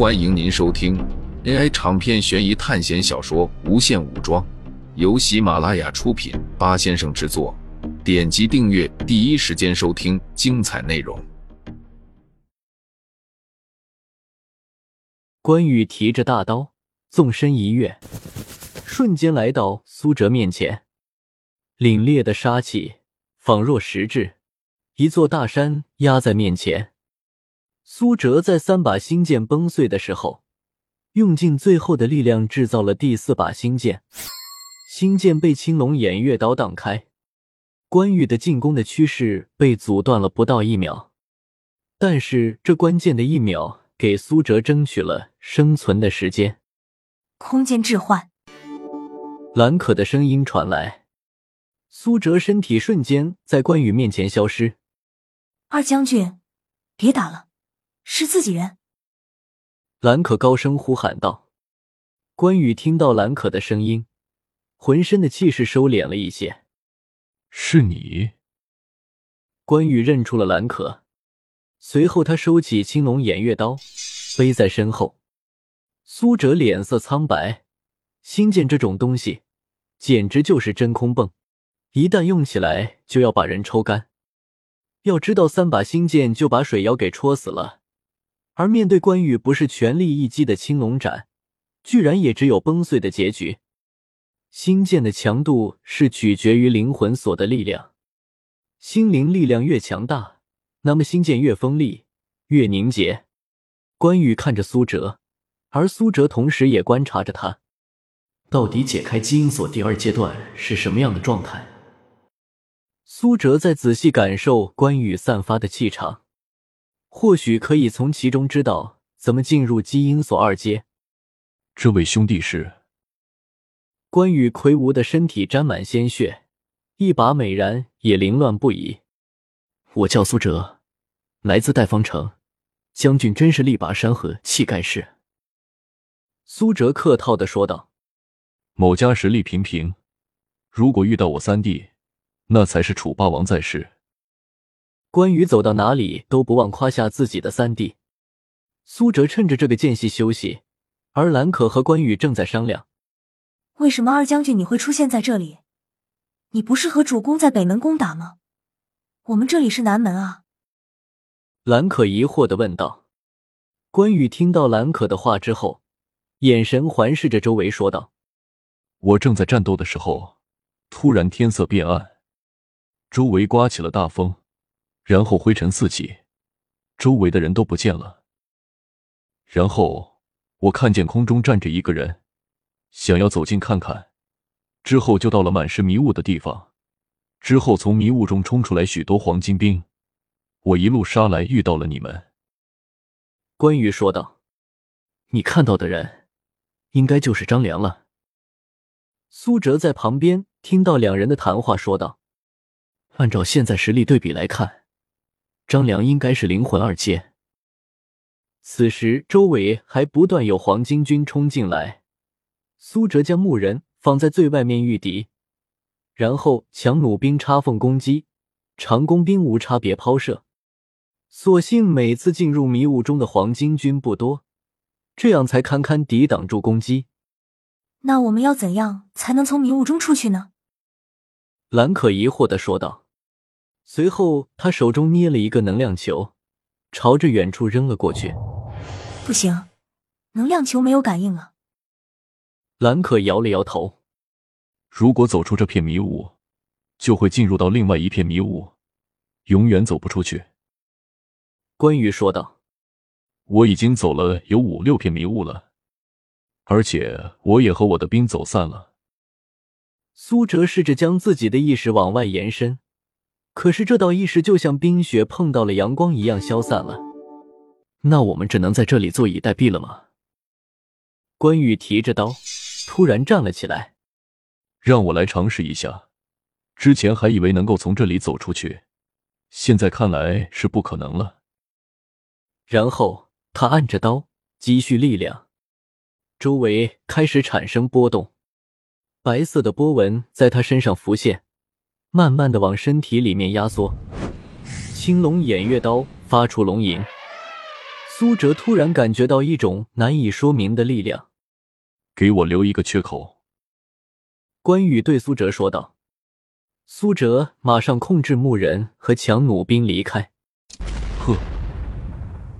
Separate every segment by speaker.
Speaker 1: 欢迎您收听 AI 长篇悬疑探险小说《无限武装》，由喜马拉雅出品，八先生制作。点击订阅，第一时间收听精彩内容。
Speaker 2: 关羽提着大刀，纵身一跃，瞬间来到苏哲面前，凛冽的杀气仿若实质，一座大山压在面前。苏哲在三把星剑崩碎的时候，用尽最后的力量制造了第四把星剑，星剑被青龙偃月刀挡开，关羽的进攻的趋势被阻断了不到一秒，但是这关键的一秒给苏哲争取了生存的时间。
Speaker 3: 空间置换，
Speaker 2: 蓝可的声音传来，苏哲身体瞬间在关羽面前消失。
Speaker 3: 二将军，别打了。是自己人，
Speaker 2: 兰可高声呼喊道。关羽听到兰可的声音，浑身的气势收敛了一些。
Speaker 4: 是你？
Speaker 2: 关羽认出了兰可，随后他收起青龙偃月刀，背在身后。苏哲脸色苍白，星剑这种东西，简直就是真空泵，一旦用起来就要把人抽干。要知道，三把星剑就把水妖给戳死了。而面对关羽不是全力一击的青龙斩，居然也只有崩碎的结局。星剑的强度是取决于灵魂锁的力量，心灵力量越强大，那么星剑越锋利，越凝结。关羽看着苏哲，而苏哲同时也观察着他，到底解开基因锁第二阶段是什么样的状态？苏哲在仔细感受关羽散发的气场。或许可以从其中知道怎么进入基因锁二阶。
Speaker 4: 这位兄弟是
Speaker 2: 关羽，魁梧的身体沾满鲜血，一把美髯也凌乱不已。我叫苏哲，来自代方城。将军真是力拔山河，气盖世。苏哲客套的说道：“
Speaker 4: 某家实力平平，如果遇到我三弟，那才是楚霸王在世。”
Speaker 2: 关羽走到哪里都不忘夸下自己的三弟。苏哲趁着这个间隙休息，而兰可和关羽正在商量：
Speaker 3: 为什么二将军你会出现在这里？你不是和主公在北门攻打吗？我们这里是南门啊！
Speaker 2: 兰可疑惑的问道。关羽听到兰可的话之后，眼神环视着周围，说道：“
Speaker 4: 我正在战斗的时候，突然天色变暗，周围刮起了大风。”然后灰尘四起，周围的人都不见了。然后我看见空中站着一个人，想要走近看看，之后就到了满是迷雾的地方。之后从迷雾中冲出来许多黄金兵，我一路杀来，遇到了你们。
Speaker 2: 关羽说道：“你看到的人，应该就是张良了。”苏哲在旁边听到两人的谈话，说道：“按照现在实力对比来看。”张良应该是灵魂二阶。此时周围还不断有黄巾军冲进来，苏哲将木人放在最外面御敌，然后强弩兵插缝攻击，长弓兵无差别抛射。所幸每次进入迷雾中的黄巾军不多，这样才堪堪抵挡住攻击。
Speaker 3: 那我们要怎样才能从迷雾中出去呢？
Speaker 2: 兰可疑惑的说道。随后，他手中捏了一个能量球，朝着远处扔了过去。
Speaker 3: 不行，能量球没有感应了。
Speaker 2: 兰可摇了摇头。
Speaker 4: 如果走出这片迷雾，就会进入到另外一片迷雾，永远走不出去。
Speaker 2: 关羽说道：“
Speaker 4: 我已经走了有五六片迷雾了，而且我也和我的兵走散了。”
Speaker 2: 苏哲试着将自己的意识往外延伸。可是这道意识就像冰雪碰到了阳光一样消散了，那我们只能在这里坐以待毙了吗？关羽提着刀，突然站了起来，
Speaker 4: 让我来尝试一下。之前还以为能够从这里走出去，现在看来是不可能了。
Speaker 2: 然后他按着刀，积蓄力量，周围开始产生波动，白色的波纹在他身上浮现。慢慢的往身体里面压缩，青龙偃月刀发出龙吟，苏哲突然感觉到一种难以说明的力量。
Speaker 4: 给我留一个缺口。
Speaker 2: 关羽对苏哲说道。苏哲马上控制木人和强弩兵离开。
Speaker 4: 呵，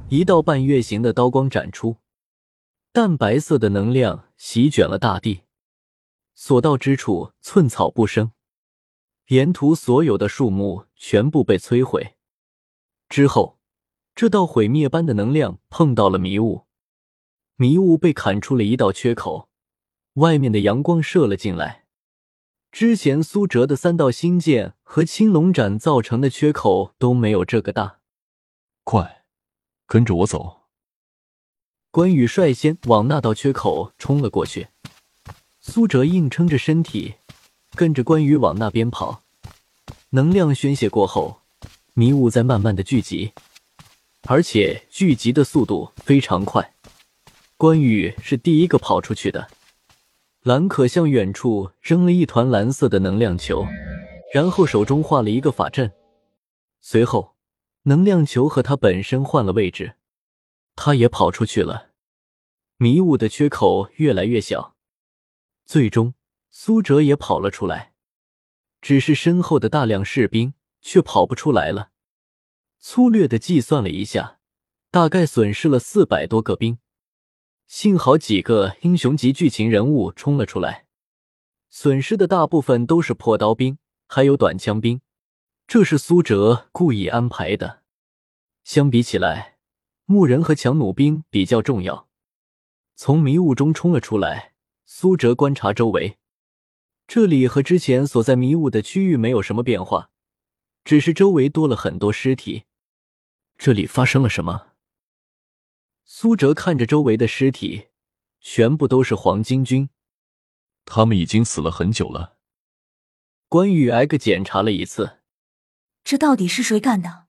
Speaker 2: 一道半月形的刀光斩出，淡白色的能量席卷了大地，所到之处寸草不生，沿途所有的树木全部被摧毁。之后，这道毁灭般的能量碰到了迷雾，迷雾被砍出了一道缺口，外面的阳光射了进来。之前苏哲的三道星剑和青龙斩造成的缺口都没有这个大。
Speaker 4: 快，跟着我走！
Speaker 2: 关羽率先往那道缺口冲了过去，苏哲硬撑着身体，跟着关羽往那边跑。能量宣泄过后，迷雾在慢慢的聚集，而且聚集的速度非常快。关羽是第一个跑出去的。蓝可向远处扔了一团蓝色的能量球，然后手中画了一个法阵。随后，能量球和他本身换了位置，他也跑出去了。迷雾的缺口越来越小，最终苏哲也跑了出来，只是身后的大量士兵却跑不出来了。粗略的计算了一下，大概损失了四百多个兵。幸好几个英雄级剧情人物冲了出来，损失的大部分都是破刀兵，还有短枪兵，这是苏哲故意安排的。相比起来，木人和强弩兵比较重要。从迷雾中冲了出来，苏哲观察周围，这里和之前所在迷雾的区域没有什么变化，只是周围多了很多尸体。这里发生了什么？苏哲看着周围的尸体，全部都是黄巾军，
Speaker 4: 他们已经死了很久了。
Speaker 2: 关羽挨个检查了一次，
Speaker 3: 这到底是谁干的？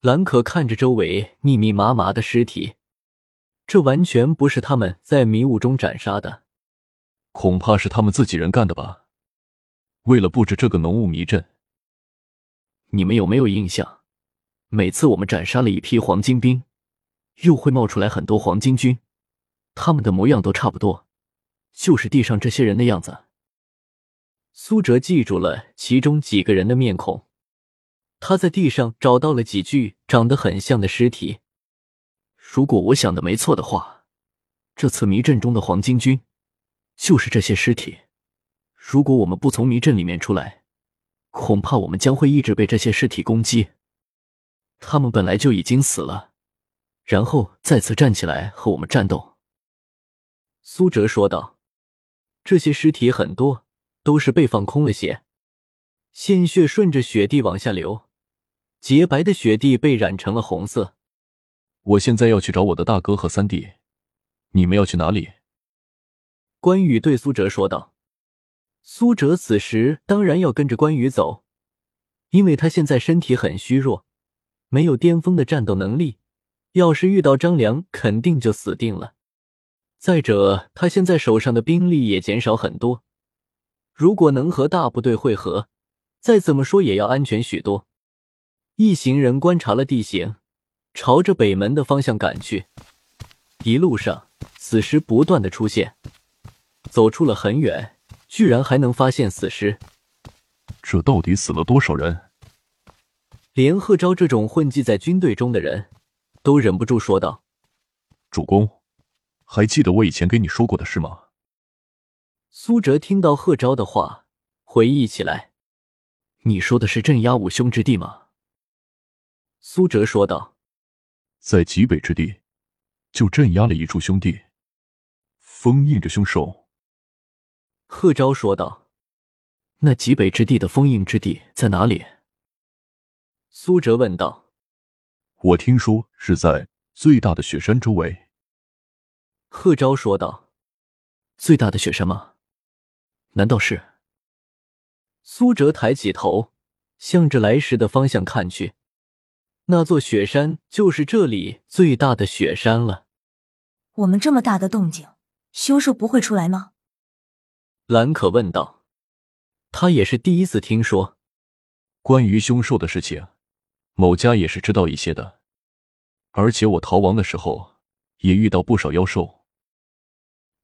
Speaker 2: 兰可看着周围密密麻麻的尸体，这完全不是他们在迷雾中斩杀的，
Speaker 4: 恐怕是他们自己人干的吧？为了布置这个浓雾迷阵，
Speaker 2: 你们有没有印象？每次我们斩杀了一批黄金兵。又会冒出来很多黄金军，他们的模样都差不多，就是地上这些人的样子。苏哲记住了其中几个人的面孔，他在地上找到了几具长得很像的尸体。如果我想的没错的话，这次迷阵中的黄金军就是这些尸体。如果我们不从迷阵里面出来，恐怕我们将会一直被这些尸体攻击。他们本来就已经死了。然后再次站起来和我们战斗。”苏哲说道。“这些尸体很多都是被放空了血，鲜血顺着雪地往下流，洁白的雪地被染成了红色。
Speaker 4: 我现在要去找我的大哥和三弟，你们要去哪里？”
Speaker 2: 关羽对苏哲说道。苏哲此时当然要跟着关羽走，因为他现在身体很虚弱，没有巅峰的战斗能力。要是遇到张良，肯定就死定了。再者，他现在手上的兵力也减少很多，如果能和大部队会合，再怎么说也要安全许多。一行人观察了地形，朝着北门的方向赶去。一路上，死尸不断的出现，走出了很远，居然还能发现死尸。
Speaker 4: 这到底死了多少人？
Speaker 2: 连贺昭这种混迹在军队中的人。都忍不住说道：“
Speaker 4: 主公，还记得我以前给你说过的事吗？”
Speaker 2: 苏哲听到贺昭的话，回忆起来：“你说的是镇压五兄之地吗？”苏哲说道：“
Speaker 4: 在极北之地，就镇压了一处兄弟，封印着凶兽。”
Speaker 2: 贺昭说道：“那极北之地的封印之地在哪里？”苏哲问道。
Speaker 4: 我听说是在最大的雪山周围。
Speaker 2: 贺昭说道：“最大的雪山吗？难道是？”苏哲抬起头，向着来时的方向看去，那座雪山就是这里最大的雪山了。
Speaker 3: 我们这么大的动静，凶兽不会出来吗？
Speaker 2: 兰可问道。他也是第一次听说
Speaker 4: 关于凶兽的事情。某家也是知道一些的，而且我逃亡的时候也遇到不少妖兽。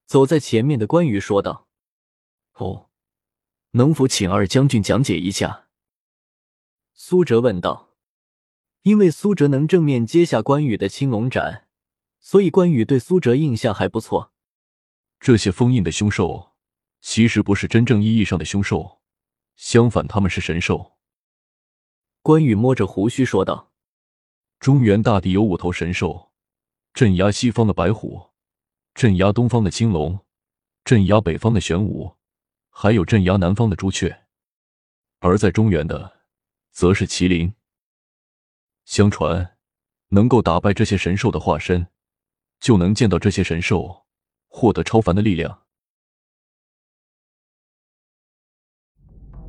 Speaker 2: 走在前面的关羽说道：“
Speaker 5: 哦，能否请二将军讲解一下？”
Speaker 2: 苏哲问道。因为苏哲能正面接下关羽的青龙斩，所以关羽对苏哲印象还不错。
Speaker 4: 这些封印的凶兽，其实不是真正意义上的凶兽，相反，他们是神兽。
Speaker 2: 关羽摸着胡须说道：“
Speaker 4: 中原大地有五头神兽，镇压西方的白虎，镇压东方的青龙，镇压北方的玄武，还有镇压南方的朱雀。而在中原的，则是麒麟。”相传，能够打败这些神兽的化身，就能见到这些神兽，获得超凡的力量。